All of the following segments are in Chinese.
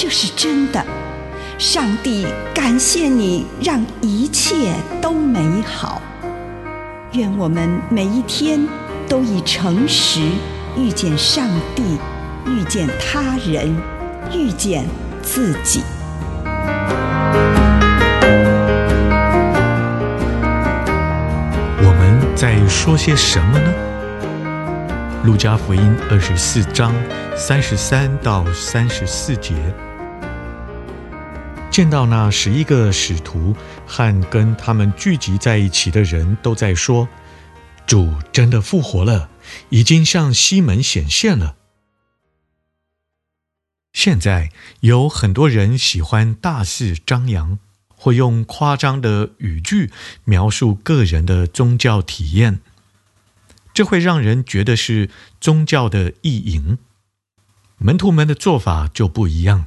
这是真的。上帝感谢你，让一切都美好。愿我们每一天都以诚实遇见上帝，遇见他人，遇见自己。我们在说些什么呢？路加福音二十四章三十三到三十四节，见到那十一个使徒和跟他们聚集在一起的人都在说：“主真的复活了，已经向西门显现了。”现在有很多人喜欢大肆张扬。会用夸张的语句描述个人的宗教体验，这会让人觉得是宗教的意淫。门徒们的做法就不一样，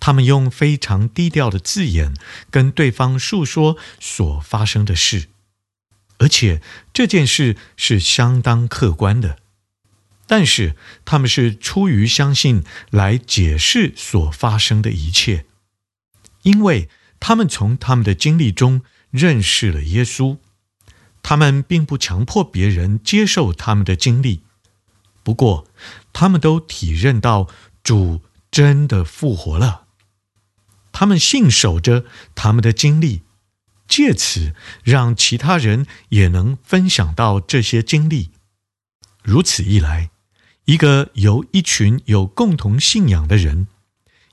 他们用非常低调的字眼跟对方述说所发生的事，而且这件事是相当客观的。但是他们是出于相信来解释所发生的一切，因为。他们从他们的经历中认识了耶稣，他们并不强迫别人接受他们的经历，不过他们都体认到主真的复活了。他们信守着他们的经历，借此让其他人也能分享到这些经历。如此一来，一个由一群有共同信仰的人。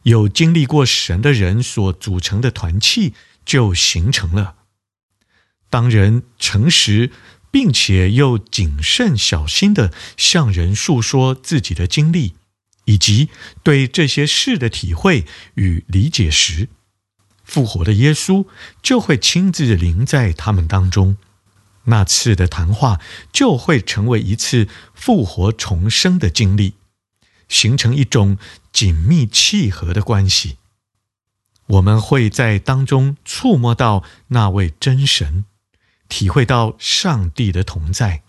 有经历过神的人所组成的团契就形成了。当人诚实并且又谨慎小心地向人诉说自己的经历，以及对这些事的体会与理解时，复活的耶稣就会亲自临在他们当中。那次的谈话就会成为一次复活重生的经历。形成一种紧密契合的关系，我们会在当中触摸到那位真神，体会到上帝的同在。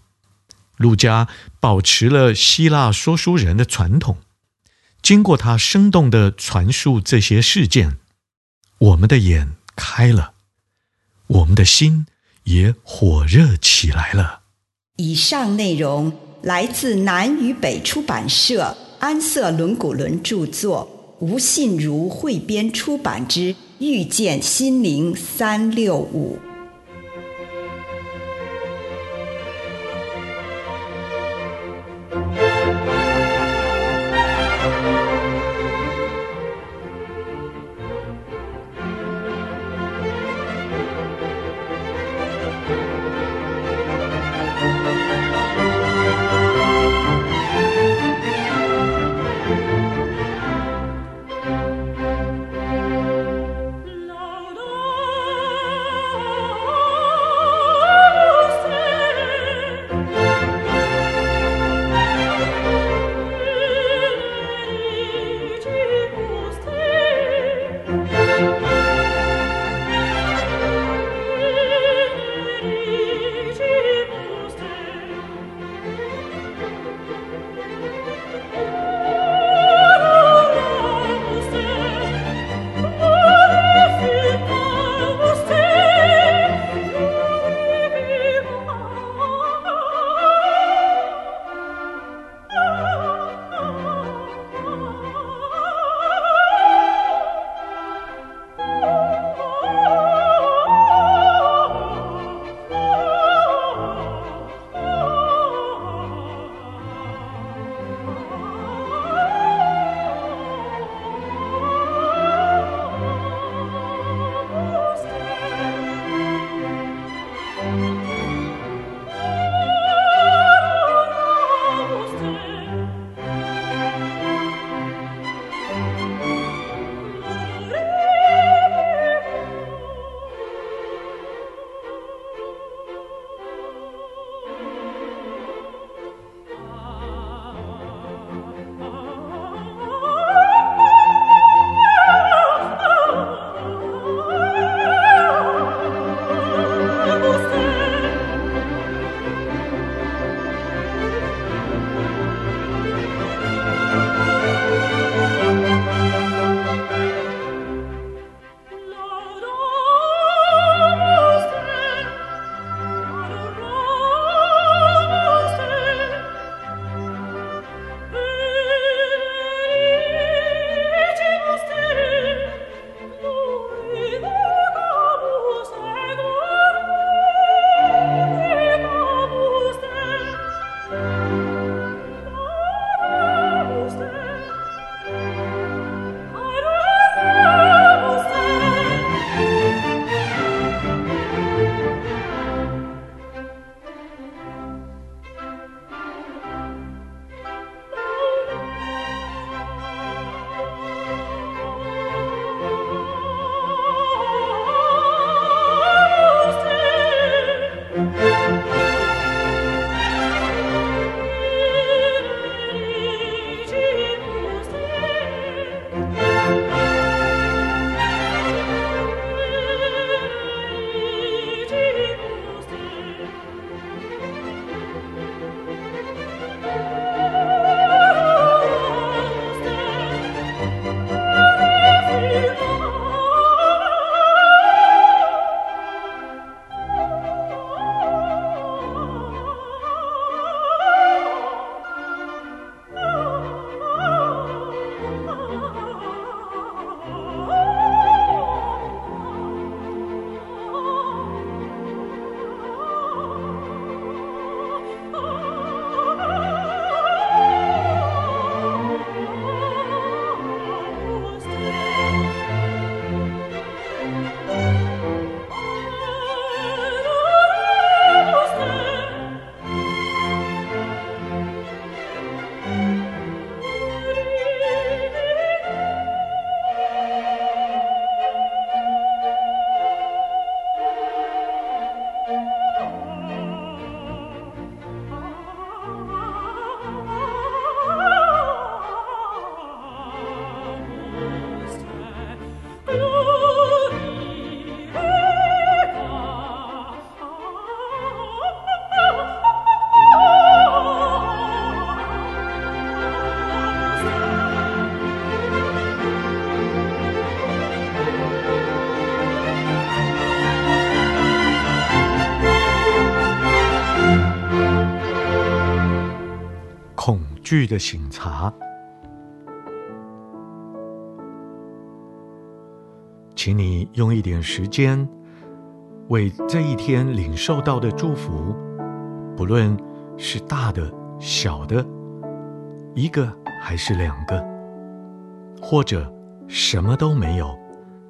路加保持了希腊说书人的传统，经过他生动地传述这些事件，我们的眼开了，我们的心也火热起来了。以上内容来自南与北出版社。安瑟伦古伦著作，吴信如汇编出版之《遇见心灵三六五》。惧的醒察。请你用一点时间，为这一天领受到的祝福，不论是大的、小的，一个还是两个，或者什么都没有，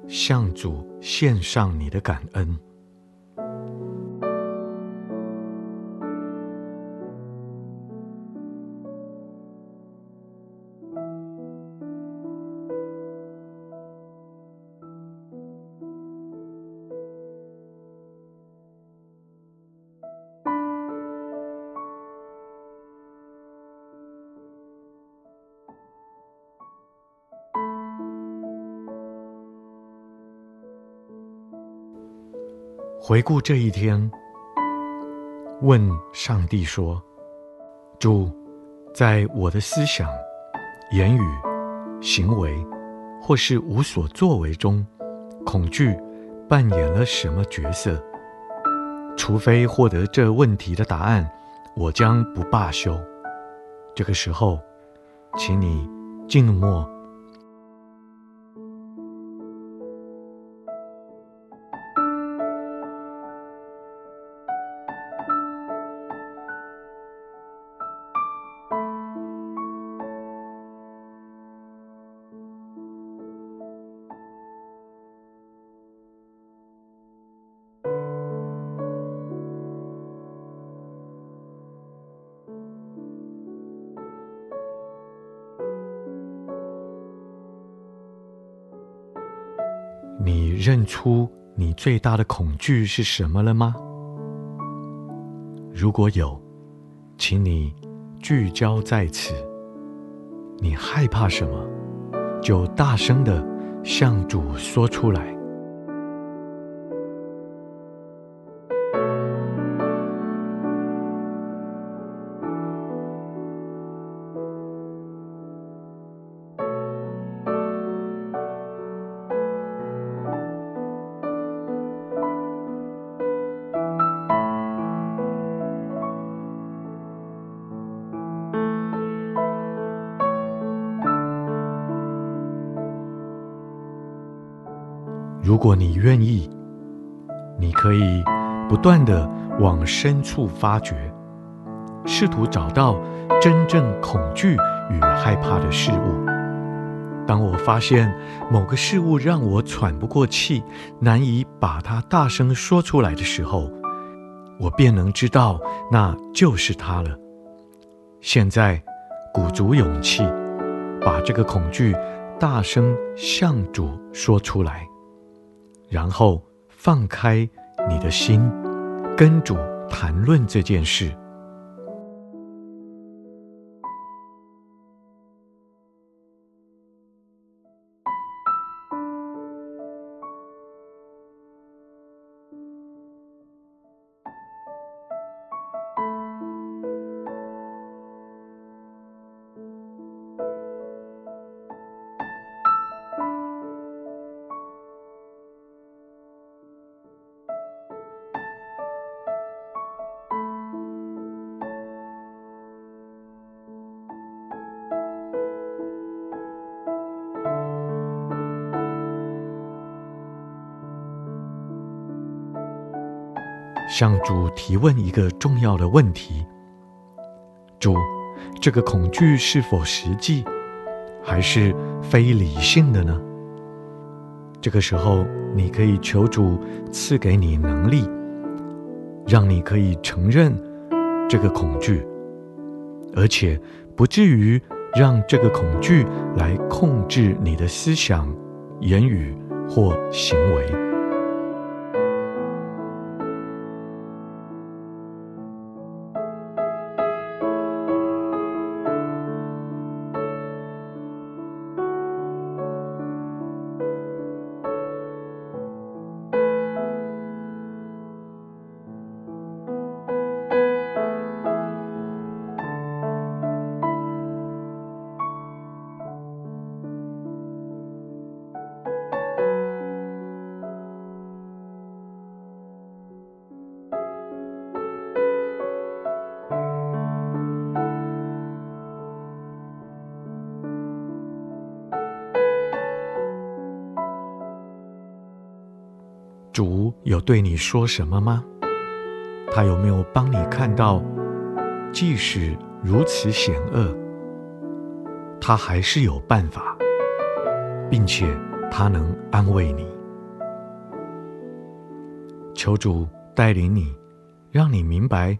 向主献上你的感恩。回顾这一天，问上帝说：“主，在我的思想、言语、行为，或是无所作为中，恐惧扮演了什么角色？除非获得这问题的答案，我将不罢休。这个时候，请你静默。”认出你最大的恐惧是什么了吗？如果有，请你聚焦在此。你害怕什么，就大声的向主说出来。如果你愿意，你可以不断地往深处发掘，试图找到真正恐惧与害怕的事物。当我发现某个事物让我喘不过气，难以把它大声说出来的时候，我便能知道那就是它了。现在，鼓足勇气，把这个恐惧大声向主说出来。然后放开你的心，跟主谈论这件事。向主提问一个重要的问题：主，这个恐惧是否实际，还是非理性的呢？这个时候，你可以求主赐给你能力，让你可以承认这个恐惧，而且不至于让这个恐惧来控制你的思想、言语或行为。主有对你说什么吗？他有没有帮你看到，即使如此险恶，他还是有办法，并且他能安慰你。求主带领你，让你明白，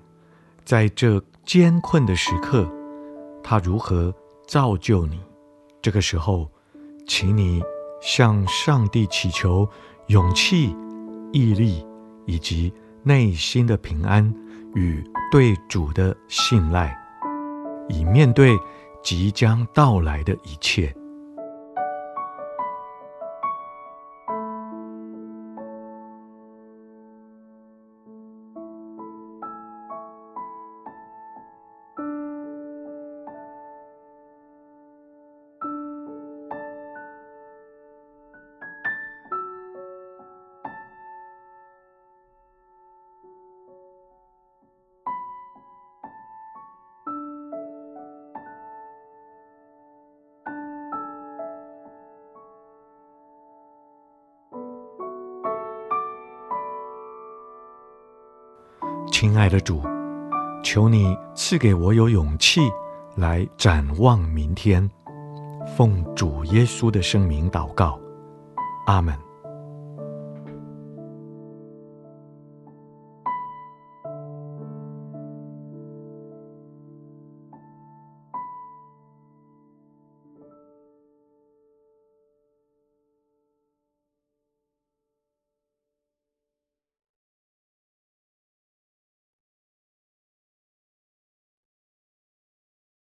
在这艰困的时刻，他如何造就你。这个时候，请你向上帝祈求勇气、毅力以及内心的平安与对主的信赖，以面对即将到来的一切。亲爱的主，求你赐给我有勇气来展望明天。奉主耶稣的圣名祷告，阿门。